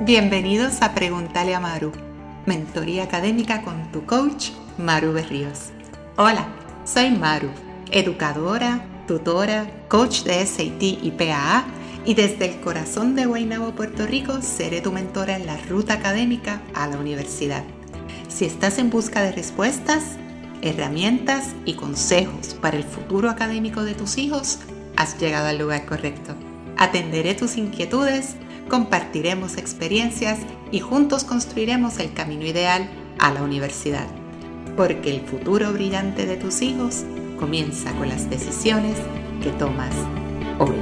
Bienvenidos a Pregúntale a Maru, mentoría académica con tu coach Maru Berríos. Hola, soy Maru, educadora, tutora, coach de SAT y PAA y desde el corazón de Guaynabo, Puerto Rico, seré tu mentora en la ruta académica a la universidad. Si estás en busca de respuestas, herramientas y consejos para el futuro académico de tus hijos, has llegado al lugar correcto. Atenderé tus inquietudes compartiremos experiencias y juntos construiremos el camino ideal a la universidad. Porque el futuro brillante de tus hijos comienza con las decisiones que tomas hoy.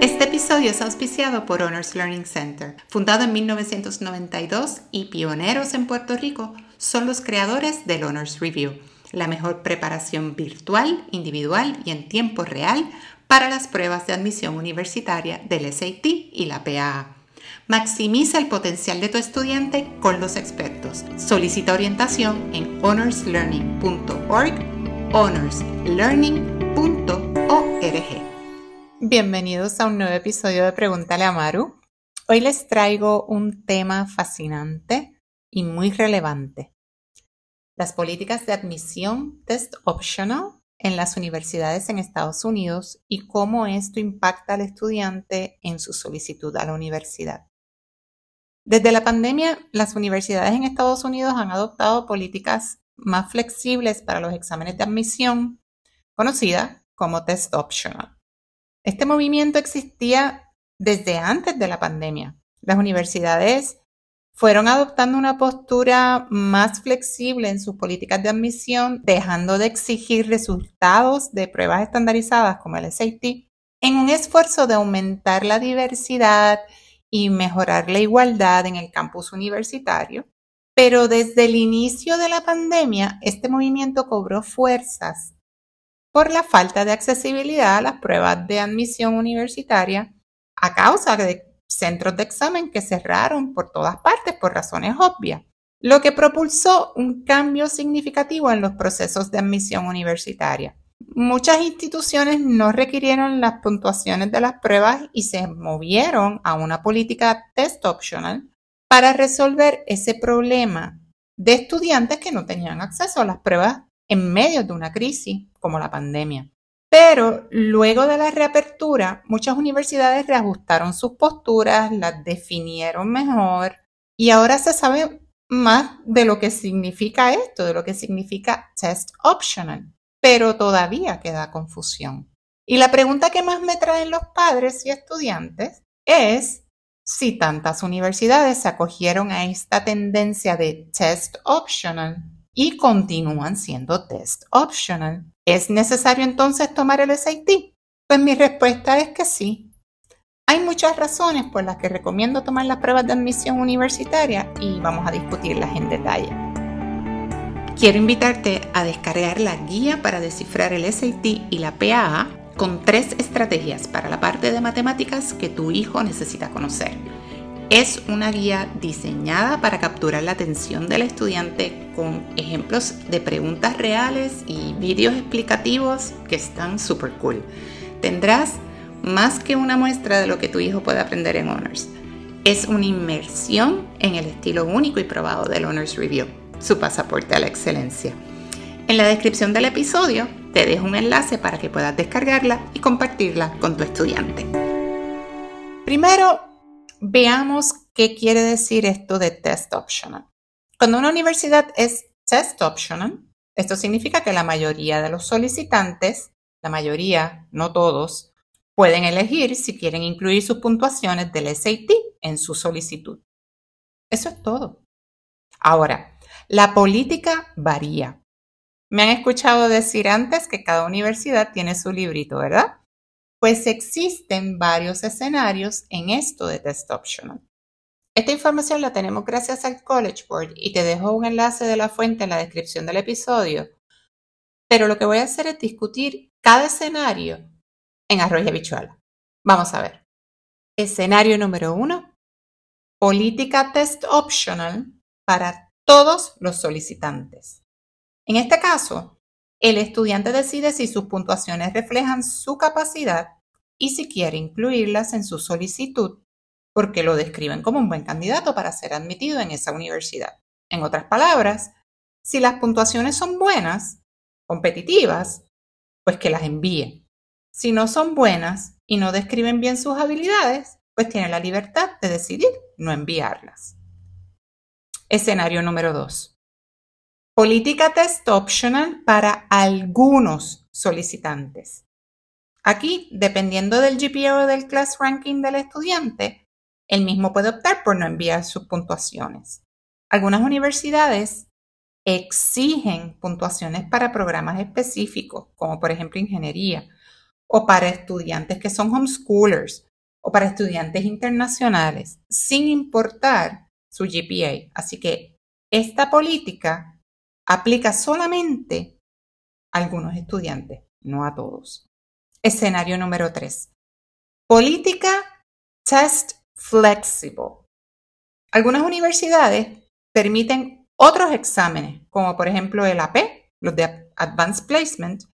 Este episodio es auspiciado por Honors Learning Center. Fundado en 1992 y pioneros en Puerto Rico, son los creadores del Honors Review, la mejor preparación virtual, individual y en tiempo real para las pruebas de admisión universitaria del SAT y la PAA. Maximiza el potencial de tu estudiante con los expertos. Solicita orientación en honorslearning.org, honorslearning.org. Bienvenidos a un nuevo episodio de Pregúntale a Maru. Hoy les traigo un tema fascinante y muy relevante. Las políticas de admisión test optional en las universidades en Estados Unidos y cómo esto impacta al estudiante en su solicitud a la universidad. Desde la pandemia, las universidades en Estados Unidos han adoptado políticas más flexibles para los exámenes de admisión, conocida como test optional. Este movimiento existía desde antes de la pandemia. Las universidades fueron adoptando una postura más flexible en sus políticas de admisión, dejando de exigir resultados de pruebas estandarizadas como el SAT, en un esfuerzo de aumentar la diversidad y mejorar la igualdad en el campus universitario. Pero desde el inicio de la pandemia, este movimiento cobró fuerzas por la falta de accesibilidad a las pruebas de admisión universitaria a causa de centros de examen que cerraron por todas partes por razones obvias, lo que propulsó un cambio significativo en los procesos de admisión universitaria. Muchas instituciones no requirieron las puntuaciones de las pruebas y se movieron a una política test optional para resolver ese problema de estudiantes que no tenían acceso a las pruebas en medio de una crisis como la pandemia. Pero luego de la reapertura, muchas universidades reajustaron sus posturas, las definieron mejor y ahora se sabe más de lo que significa esto, de lo que significa test optional, pero todavía queda confusión. Y la pregunta que más me traen los padres y estudiantes es si tantas universidades se acogieron a esta tendencia de test optional y continúan siendo test optional. ¿Es necesario entonces tomar el SAT? Pues mi respuesta es que sí. Hay muchas razones por las que recomiendo tomar las pruebas de admisión universitaria y vamos a discutirlas en detalle. Quiero invitarte a descargar la guía para descifrar el SAT y la PAA con tres estrategias para la parte de matemáticas que tu hijo necesita conocer. Es una guía diseñada para capturar la atención del estudiante con ejemplos de preguntas reales y vídeos explicativos que están súper cool. Tendrás más que una muestra de lo que tu hijo puede aprender en Honors. Es una inmersión en el estilo único y probado del Honors Review, su pasaporte a la excelencia. En la descripción del episodio te dejo un enlace para que puedas descargarla y compartirla con tu estudiante. Primero, Veamos qué quiere decir esto de test optional. Cuando una universidad es test optional, esto significa que la mayoría de los solicitantes, la mayoría, no todos, pueden elegir si quieren incluir sus puntuaciones del SAT en su solicitud. Eso es todo. Ahora, la política varía. Me han escuchado decir antes que cada universidad tiene su librito, ¿verdad? Pues existen varios escenarios en esto de Test Optional. Esta información la tenemos gracias al College Board y te dejo un enlace de la fuente en la descripción del episodio. Pero lo que voy a hacer es discutir cada escenario en arroyo habitual. Vamos a ver. Escenario número uno. Política Test Optional para todos los solicitantes. En este caso, el estudiante decide si sus puntuaciones reflejan su capacidad y si quiere incluirlas en su solicitud porque lo describen como un buen candidato para ser admitido en esa universidad. En otras palabras, si las puntuaciones son buenas, competitivas, pues que las envíe. Si no son buenas y no describen bien sus habilidades, pues tiene la libertad de decidir no enviarlas. Escenario número 2. Política test optional para algunos solicitantes. Aquí, dependiendo del GPA o del class ranking del estudiante, el mismo puede optar por no enviar sus puntuaciones. Algunas universidades exigen puntuaciones para programas específicos, como por ejemplo ingeniería, o para estudiantes que son homeschoolers, o para estudiantes internacionales, sin importar su GPA. Así que esta política aplica solamente a algunos estudiantes, no a todos. Escenario número 3. Política Test Flexible. Algunas universidades permiten otros exámenes, como por ejemplo el AP, los de Advanced Placement,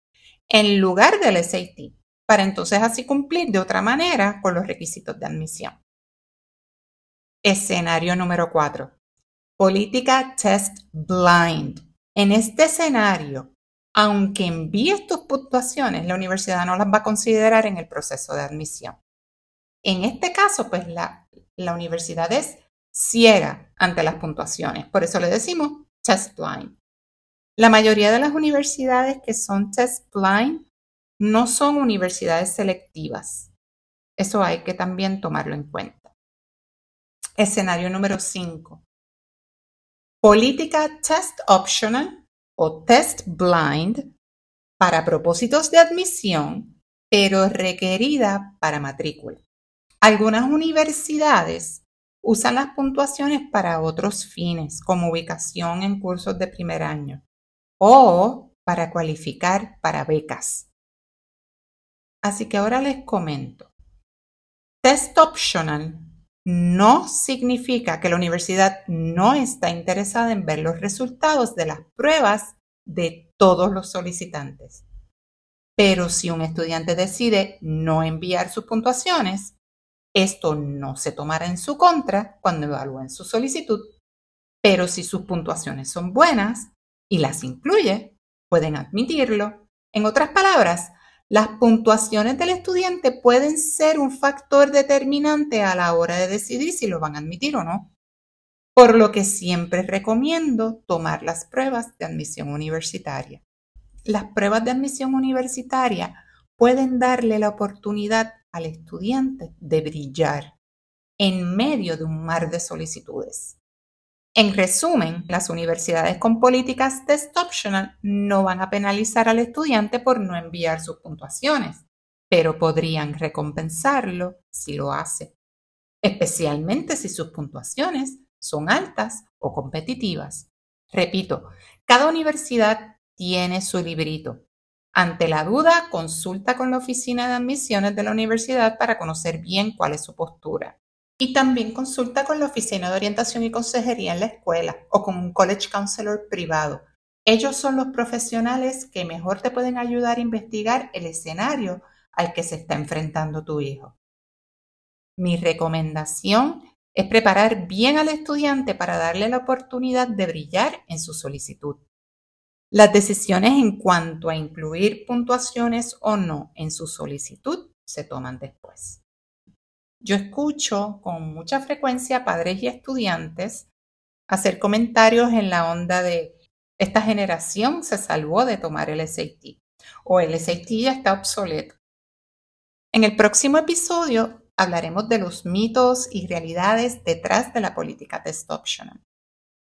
en lugar del SAT, para entonces así cumplir de otra manera con los requisitos de admisión. Escenario número 4. Política Test Blind. En este escenario, aunque envíes tus puntuaciones, la universidad no las va a considerar en el proceso de admisión. En este caso, pues la, la universidad es ciega ante las puntuaciones. Por eso le decimos test blind. La mayoría de las universidades que son test blind no son universidades selectivas. Eso hay que también tomarlo en cuenta. Escenario número 5. Política test optional o test blind para propósitos de admisión, pero requerida para matrícula. Algunas universidades Usan las puntuaciones para otros fines, como ubicación en cursos de primer año o para cualificar para becas. Así que ahora les comento. Test optional no significa que la universidad no está interesada en ver los resultados de las pruebas de todos los solicitantes. Pero si un estudiante decide no enviar sus puntuaciones, esto no se tomará en su contra cuando evalúen su solicitud, pero si sus puntuaciones son buenas y las incluye, pueden admitirlo. En otras palabras, las puntuaciones del estudiante pueden ser un factor determinante a la hora de decidir si lo van a admitir o no. Por lo que siempre recomiendo tomar las pruebas de admisión universitaria. Las pruebas de admisión universitaria pueden darle la oportunidad al estudiante de brillar en medio de un mar de solicitudes. En resumen, las universidades con políticas test optional no van a penalizar al estudiante por no enviar sus puntuaciones, pero podrían recompensarlo si lo hace, especialmente si sus puntuaciones son altas o competitivas. Repito, cada universidad tiene su librito ante la duda, consulta con la oficina de admisiones de la universidad para conocer bien cuál es su postura. Y también consulta con la oficina de orientación y consejería en la escuela o con un college counselor privado. Ellos son los profesionales que mejor te pueden ayudar a investigar el escenario al que se está enfrentando tu hijo. Mi recomendación es preparar bien al estudiante para darle la oportunidad de brillar en su solicitud. Las decisiones en cuanto a incluir puntuaciones o no en su solicitud se toman después. Yo escucho con mucha frecuencia a padres y estudiantes hacer comentarios en la onda de esta generación se salvó de tomar el SAT o el SAT ya está obsoleto. En el próximo episodio hablaremos de los mitos y realidades detrás de la política test optional.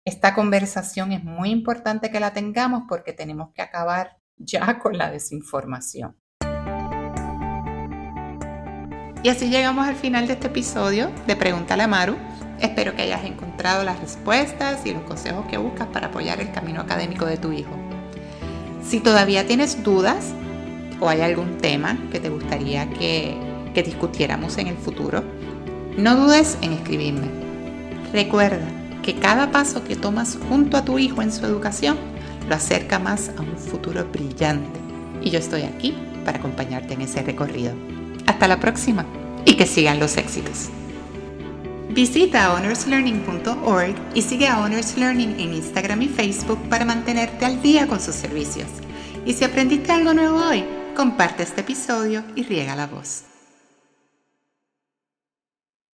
Esta conversación es muy importante que la tengamos porque tenemos que acabar ya con la desinformación. Y así llegamos al final de este episodio de Pregúntale a Maru. Espero que hayas encontrado las respuestas y los consejos que buscas para apoyar el camino académico de tu hijo. Si todavía tienes dudas o hay algún tema que te gustaría que, que discutiéramos en el futuro, no dudes en escribirme. Recuerda, que cada paso que tomas junto a tu hijo en su educación lo acerca más a un futuro brillante. Y yo estoy aquí para acompañarte en ese recorrido. Hasta la próxima y que sigan los éxitos. Visita honorslearning.org y sigue a Honors Learning en Instagram y Facebook para mantenerte al día con sus servicios. Y si aprendiste algo nuevo hoy, comparte este episodio y riega la voz.